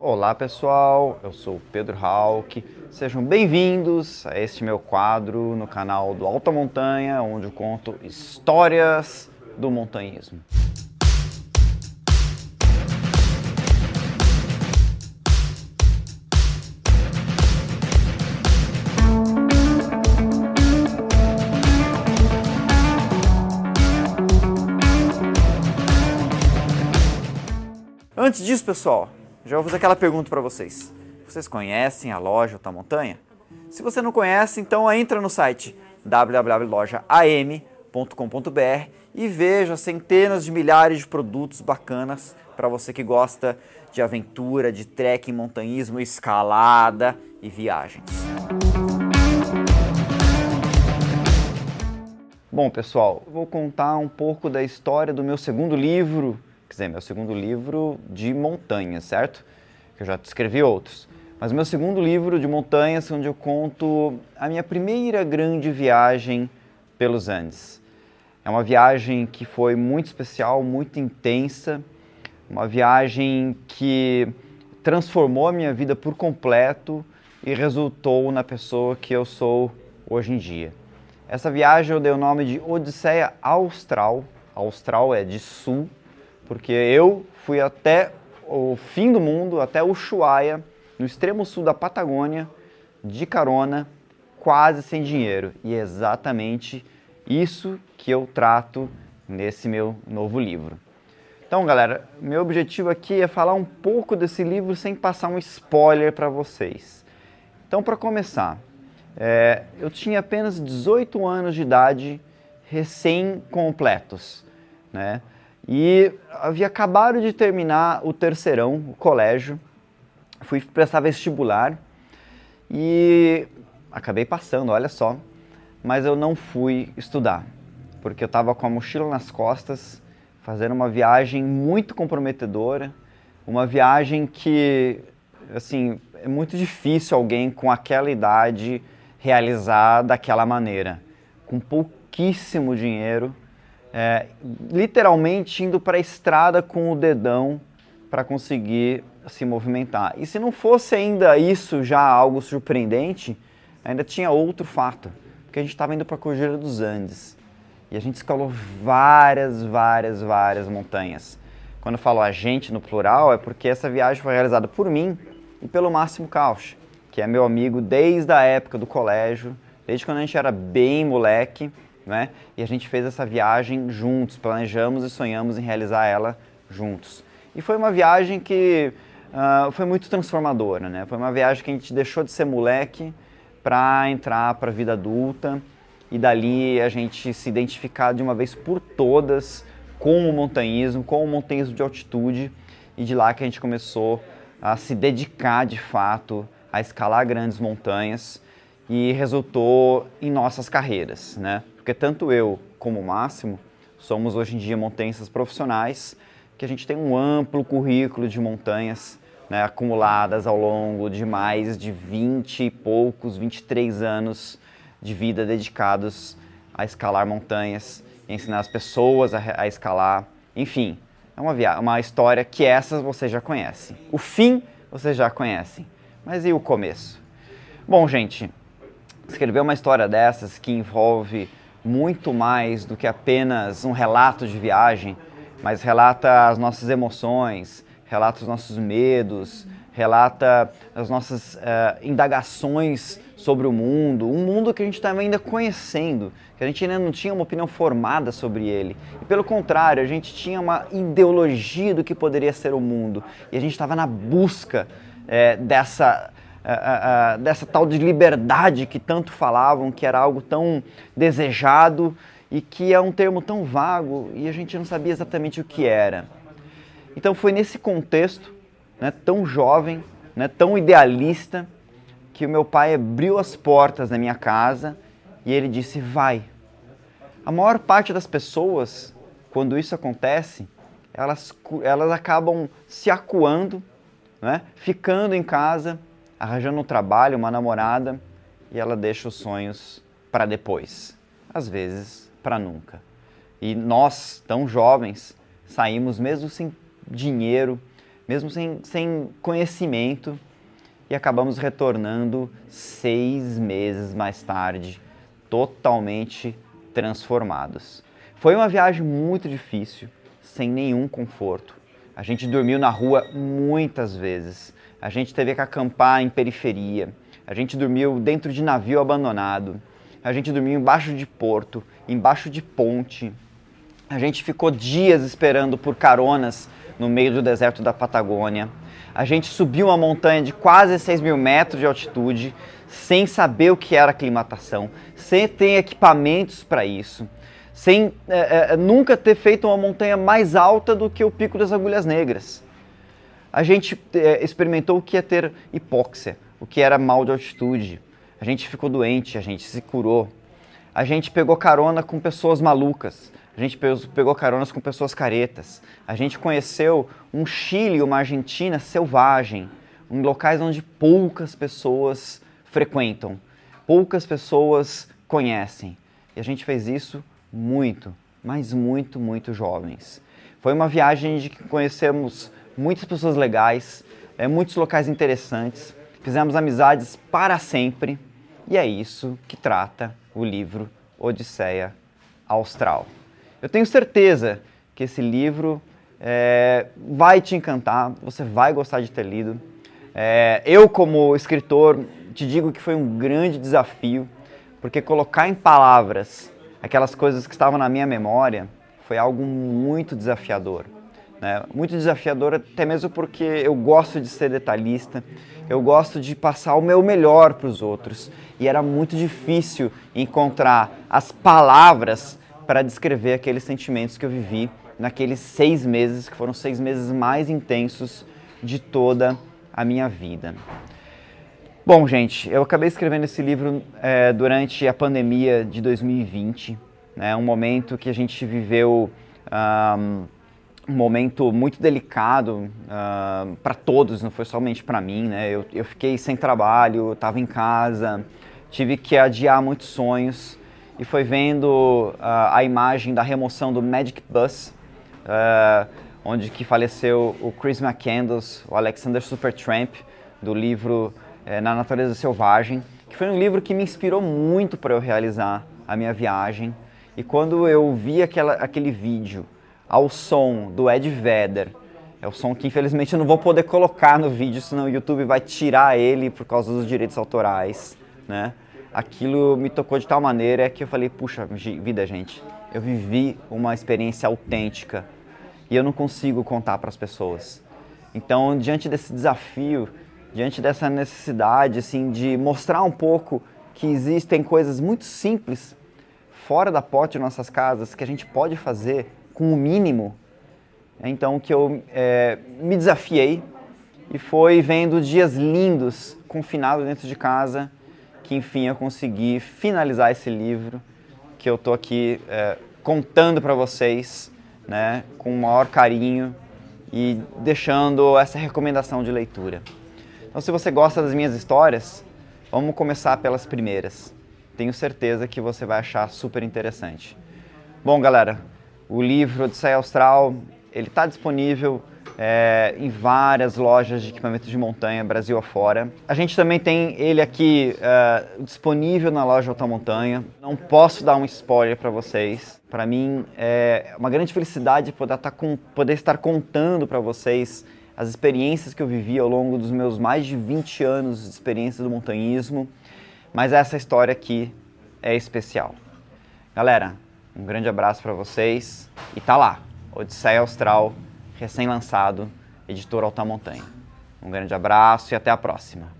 Olá pessoal, eu sou Pedro Hauck. Sejam bem-vindos a este meu quadro no canal do Alta Montanha, onde eu conto histórias do montanhismo. Antes disso, pessoal, já vou fazer aquela pergunta para vocês. Vocês conhecem a loja Alta Montanha? Se você não conhece, então entra no site www.lojaam.com.br e veja centenas de milhares de produtos bacanas para você que gosta de aventura, de trekking, montanhismo, escalada e viagens. Bom, pessoal, vou contar um pouco da história do meu segundo livro, quer dizer, meu segundo livro de montanhas, certo? Que eu já escrevi outros. Mas meu segundo livro de montanhas, onde eu conto a minha primeira grande viagem pelos Andes. É uma viagem que foi muito especial, muito intensa, uma viagem que transformou a minha vida por completo e resultou na pessoa que eu sou hoje em dia. Essa viagem eu dei o nome de Odisseia Austral. Austral é de sul, porque eu fui até o fim do mundo, até Ushuaia, no extremo sul da Patagônia, de carona, quase sem dinheiro. E é exatamente isso que eu trato nesse meu novo livro. Então, galera, meu objetivo aqui é falar um pouco desse livro sem passar um spoiler para vocês. Então, para começar, é, eu tinha apenas 18 anos de idade recém-completos, né? E havia acabado de terminar o terceirão, o colégio, fui prestar vestibular e acabei passando, olha só, mas eu não fui estudar, porque eu estava com a mochila nas costas, fazendo uma viagem muito comprometedora, uma viagem que, assim, é muito difícil alguém com aquela idade realizar daquela maneira, com pouquíssimo dinheiro, é, literalmente indo para a estrada com o dedão para conseguir se movimentar. E se não fosse ainda isso já algo surpreendente, ainda tinha outro fato, porque a gente estava indo para a Cordilheira dos Andes e a gente escalou várias, várias, várias montanhas. Quando eu falo a gente no plural, é porque essa viagem foi realizada por mim e pelo Máximo Cauch, que é meu amigo desde a época do colégio, desde quando a gente era bem moleque né? E a gente fez essa viagem juntos, planejamos e sonhamos em realizar ela juntos. E foi uma viagem que uh, foi muito transformadora, né? Foi uma viagem que a gente deixou de ser moleque para entrar para a vida adulta e dali a gente se identificar de uma vez por todas com o montanhismo, com o montanhismo de altitude e de lá que a gente começou a se dedicar de fato a escalar grandes montanhas e resultou em nossas carreiras, né? Porque tanto eu como o Máximo somos hoje em dia montanhistas profissionais, que a gente tem um amplo currículo de montanhas né, acumuladas ao longo de mais de 20 e poucos, 23 anos de vida dedicados a escalar montanhas, ensinar as pessoas a, a escalar, enfim, é uma, uma história que essas vocês já conhecem. O fim vocês já conhecem, mas e o começo? Bom, gente, escrever uma história dessas que envolve muito mais do que apenas um relato de viagem, mas relata as nossas emoções, relata os nossos medos, relata as nossas uh, indagações sobre o mundo, um mundo que a gente estava ainda conhecendo, que a gente ainda não tinha uma opinião formada sobre ele. E pelo contrário, a gente tinha uma ideologia do que poderia ser o mundo. E a gente estava na busca é, dessa dessa tal de liberdade que tanto falavam, que era algo tão desejado e que é um termo tão vago e a gente não sabia exatamente o que era. Então foi nesse contexto, né, tão jovem, né, tão idealista, que o meu pai abriu as portas da minha casa e ele disse: Vai. A maior parte das pessoas, quando isso acontece, elas, elas acabam se acuando, né, ficando em casa arranjando um trabalho, uma namorada, e ela deixa os sonhos para depois, às vezes para nunca. E nós, tão jovens, saímos mesmo sem dinheiro, mesmo sem, sem conhecimento, e acabamos retornando seis meses mais tarde, totalmente transformados. Foi uma viagem muito difícil, sem nenhum conforto. A gente dormiu na rua muitas vezes, a gente teve que acampar em periferia, a gente dormiu dentro de navio abandonado, a gente dormiu embaixo de porto, embaixo de ponte. A gente ficou dias esperando por caronas no meio do deserto da Patagônia. A gente subiu uma montanha de quase 6 mil metros de altitude sem saber o que era aclimatação, sem ter equipamentos para isso, sem é, é, nunca ter feito uma montanha mais alta do que o Pico das Agulhas Negras. A gente é, experimentou o que é ter hipóxia, o que era mal de altitude. A gente ficou doente, a gente se curou. A gente pegou carona com pessoas malucas. A gente pegou caronas com pessoas caretas. A gente conheceu um Chile uma Argentina selvagem, em locais onde poucas pessoas frequentam, poucas pessoas conhecem. E a gente fez isso muito, mas muito, muito jovens. Foi uma viagem de que conhecemos muitas pessoas legais, é, muitos locais interessantes, fizemos amizades para sempre, e é isso que trata o livro Odisseia Austral. Eu tenho certeza que esse livro é, vai te encantar, você vai gostar de ter lido. É, eu, como escritor, te digo que foi um grande desafio, porque colocar em palavras aquelas coisas que estavam na minha memória foi algo muito desafiador. Né? Muito desafiador, até mesmo porque eu gosto de ser detalhista, eu gosto de passar o meu melhor para os outros. E era muito difícil encontrar as palavras para descrever aqueles sentimentos que eu vivi naqueles seis meses, que foram seis meses mais intensos de toda a minha vida. Bom, gente, eu acabei escrevendo esse livro é, durante a pandemia de 2020, né, um momento que a gente viveu um, um momento muito delicado uh, para todos, não foi somente para mim. Né, eu, eu fiquei sem trabalho, estava em casa, tive que adiar muitos sonhos e foi vendo uh, a imagem da remoção do Magic Bus, uh, onde que faleceu o Chris McCandless, o Alexander Supertramp, do livro uh, Na Natureza Selvagem, que foi um livro que me inspirou muito para eu realizar a minha viagem. E quando eu vi aquela, aquele vídeo ao som do Ed Vedder, é o som que infelizmente eu não vou poder colocar no vídeo, senão o YouTube vai tirar ele por causa dos direitos autorais, né? aquilo me tocou de tal maneira que eu falei, puxa vida, gente, eu vivi uma experiência autêntica e eu não consigo contar para as pessoas. Então, diante desse desafio, diante dessa necessidade assim de mostrar um pouco que existem coisas muito simples fora da porta de nossas casas que a gente pode fazer com o mínimo, é então que eu é, me desafiei e foi vendo dias lindos confinado dentro de casa que enfim eu consegui finalizar esse livro que eu estou aqui é, contando para vocês, né, com o maior carinho e deixando essa recomendação de leitura. Então, se você gosta das minhas histórias, vamos começar pelas primeiras. Tenho certeza que você vai achar super interessante. Bom, galera, o livro Odisseia Austral ele está disponível é, em várias lojas de equipamento de montanha, Brasil afora. A gente também tem ele aqui é, disponível na loja Alta Montanha. Não posso dar um spoiler para vocês. Para mim é uma grande felicidade poder, tá com, poder estar contando para vocês as experiências que eu vivi ao longo dos meus mais de 20 anos de experiência do montanhismo. Mas essa história aqui é especial. Galera, um grande abraço para vocês e tá lá, Odisseia Austral recém-lançado, editor Alta Montanha. Um grande abraço e até a próxima.